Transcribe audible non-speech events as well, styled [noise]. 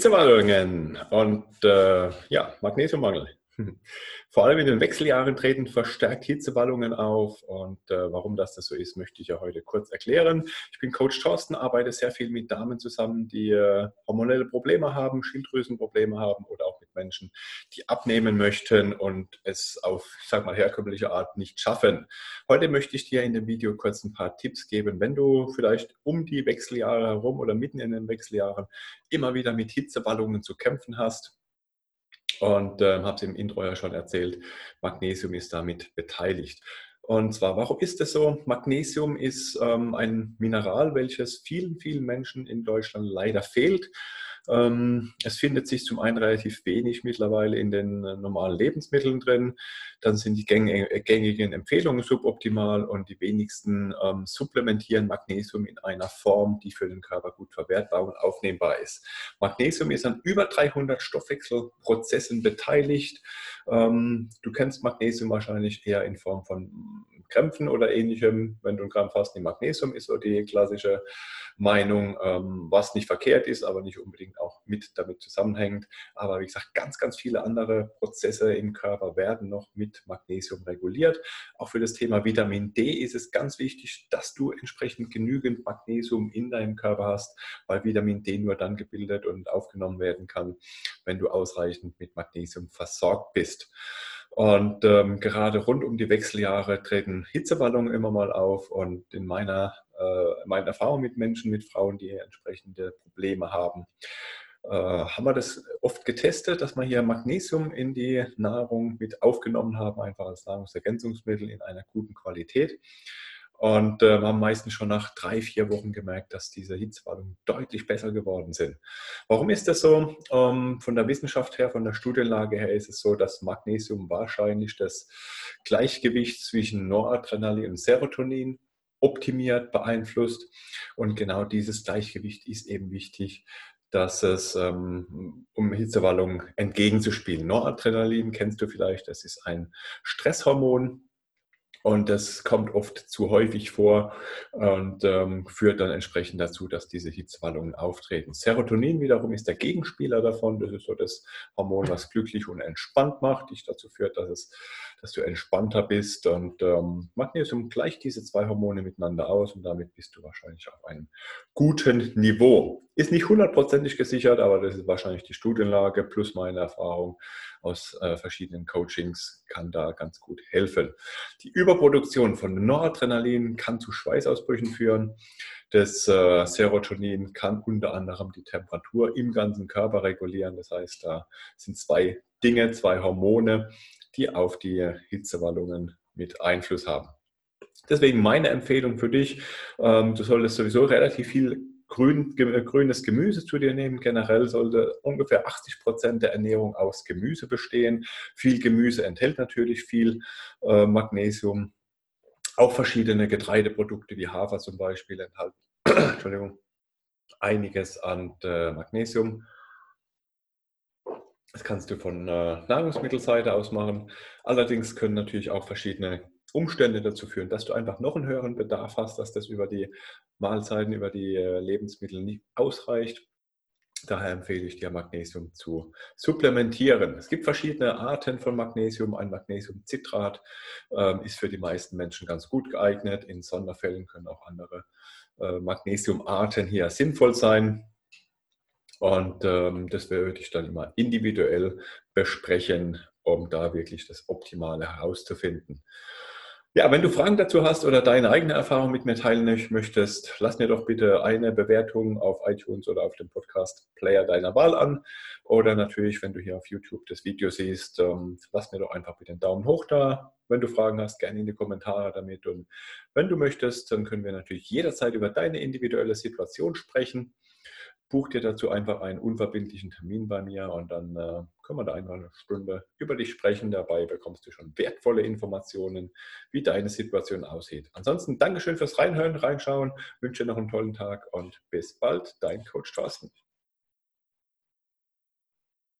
Hitzewallungen und äh, ja, Magnesiummangel. [laughs] Vor allem in den Wechseljahren treten verstärkt Hitzewallungen auf und äh, warum das, das so ist, möchte ich ja heute kurz erklären. Ich bin Coach Thorsten, arbeite sehr viel mit Damen zusammen, die äh, hormonelle Probleme haben, Schilddrüsenprobleme haben oder auch mit Menschen, die abnehmen möchten und es auf, ich sag mal, herkömmliche Art nicht schaffen. Heute möchte ich dir in dem Video kurz ein paar Tipps geben, wenn du vielleicht um die Wechseljahre herum oder mitten in den Wechseljahren immer wieder mit Hitzewallungen zu kämpfen hast und äh, habe es im Intro ja schon erzählt, Magnesium ist damit beteiligt. Und zwar, warum ist das so? Magnesium ist ähm, ein Mineral, welches vielen, vielen Menschen in Deutschland leider fehlt. Ähm, es findet sich zum einen relativ wenig mittlerweile in den äh, normalen Lebensmitteln drin. Dann sind die äh, gängigen Empfehlungen suboptimal und die wenigsten ähm, supplementieren Magnesium in einer Form, die für den Körper gut verwertbar und aufnehmbar ist. Magnesium ist an über 300 Stoffwechselprozessen beteiligt. Ähm, du kennst Magnesium wahrscheinlich eher in Form von Krämpfen oder ähnlichem. Wenn du einen Krampf hast, nimm Magnesium, ist so die klassische Meinung, ähm, was nicht verkehrt ist, aber nicht unbedingt auch mit damit zusammenhängt. Aber wie gesagt, ganz, ganz viele andere Prozesse im Körper werden noch mit Magnesium reguliert. Auch für das Thema Vitamin D ist es ganz wichtig, dass du entsprechend genügend Magnesium in deinem Körper hast, weil Vitamin D nur dann gebildet und aufgenommen werden kann, wenn du ausreichend mit Magnesium versorgt bist. Und ähm, gerade rund um die Wechseljahre treten Hitzewallungen immer mal auf. Und in meiner, äh, meiner Erfahrung mit Menschen, mit Frauen, die entsprechende Probleme haben, äh, haben wir das oft getestet, dass wir hier Magnesium in die Nahrung mit aufgenommen haben, einfach als Nahrungsergänzungsmittel in einer guten Qualität. Und äh, haben meistens schon nach drei, vier Wochen gemerkt, dass diese Hitzewallungen deutlich besser geworden sind. Warum ist das so? Ähm, von der Wissenschaft her, von der Studienlage her ist es so, dass Magnesium wahrscheinlich das Gleichgewicht zwischen Noradrenalin und Serotonin optimiert, beeinflusst. Und genau dieses Gleichgewicht ist eben wichtig, dass es, ähm, um Hitzewallungen entgegenzuspielen. Noradrenalin kennst du vielleicht, das ist ein Stresshormon, und das kommt oft zu häufig vor und ähm, führt dann entsprechend dazu, dass diese Hitzwallungen auftreten. Serotonin wiederum ist der Gegenspieler davon. Das ist so das Hormon, was glücklich und entspannt macht, dich dazu führt, dass, es, dass du entspannter bist. Und ähm, Magnesium gleicht diese zwei Hormone miteinander aus und damit bist du wahrscheinlich auf einem guten Niveau. Ist nicht hundertprozentig gesichert, aber das ist wahrscheinlich die Studienlage plus meine Erfahrung aus äh, verschiedenen Coachings kann da ganz gut helfen. Die Überproduktion von Noradrenalin kann zu Schweißausbrüchen führen. Das äh, Serotonin kann unter anderem die Temperatur im ganzen Körper regulieren. Das heißt, da sind zwei Dinge, zwei Hormone, die auf die Hitzewallungen mit Einfluss haben. Deswegen meine Empfehlung für dich, ähm, du solltest sowieso relativ viel grün, grünes Gemüse zu dir nehmen. Generell sollte ungefähr 80 Prozent der Ernährung aus Gemüse bestehen. Viel Gemüse enthält natürlich viel äh, Magnesium. Auch verschiedene Getreideprodukte wie Hafer zum Beispiel enthalten [clears throat] Entschuldigung, einiges an äh, Magnesium. Das kannst du von äh, Nahrungsmittelseite aus machen. Allerdings können natürlich auch verschiedene Umstände dazu führen, dass du einfach noch einen höheren Bedarf hast, dass das über die Mahlzeiten, über die äh, Lebensmittel nicht ausreicht. Daher empfehle ich dir, Magnesium zu supplementieren. Es gibt verschiedene Arten von Magnesium. Ein Magnesiumcitrat ähm, ist für die meisten Menschen ganz gut geeignet. In Sonderfällen können auch andere äh, Magnesiumarten hier sinnvoll sein. Und ähm, das würde ich dann immer individuell besprechen, um da wirklich das Optimale herauszufinden. Ja, wenn du Fragen dazu hast oder deine eigene Erfahrung mit mir teilen möchtest, lass mir doch bitte eine Bewertung auf iTunes oder auf dem Podcast-Player deiner Wahl an. Oder natürlich, wenn du hier auf YouTube das Video siehst, ähm, lass mir doch einfach bitte einen Daumen hoch da. Wenn du Fragen hast, gerne in die Kommentare damit. Und wenn du möchtest, dann können wir natürlich jederzeit über deine individuelle Situation sprechen buch dir dazu einfach einen unverbindlichen Termin bei mir und dann äh, können wir da einfach eine Stunde über dich sprechen. Dabei bekommst du schon wertvolle Informationen, wie deine Situation aussieht. Ansonsten Dankeschön fürs Reinhören, Reinschauen, wünsche dir noch einen tollen Tag und bis bald, dein Coach Thorsten.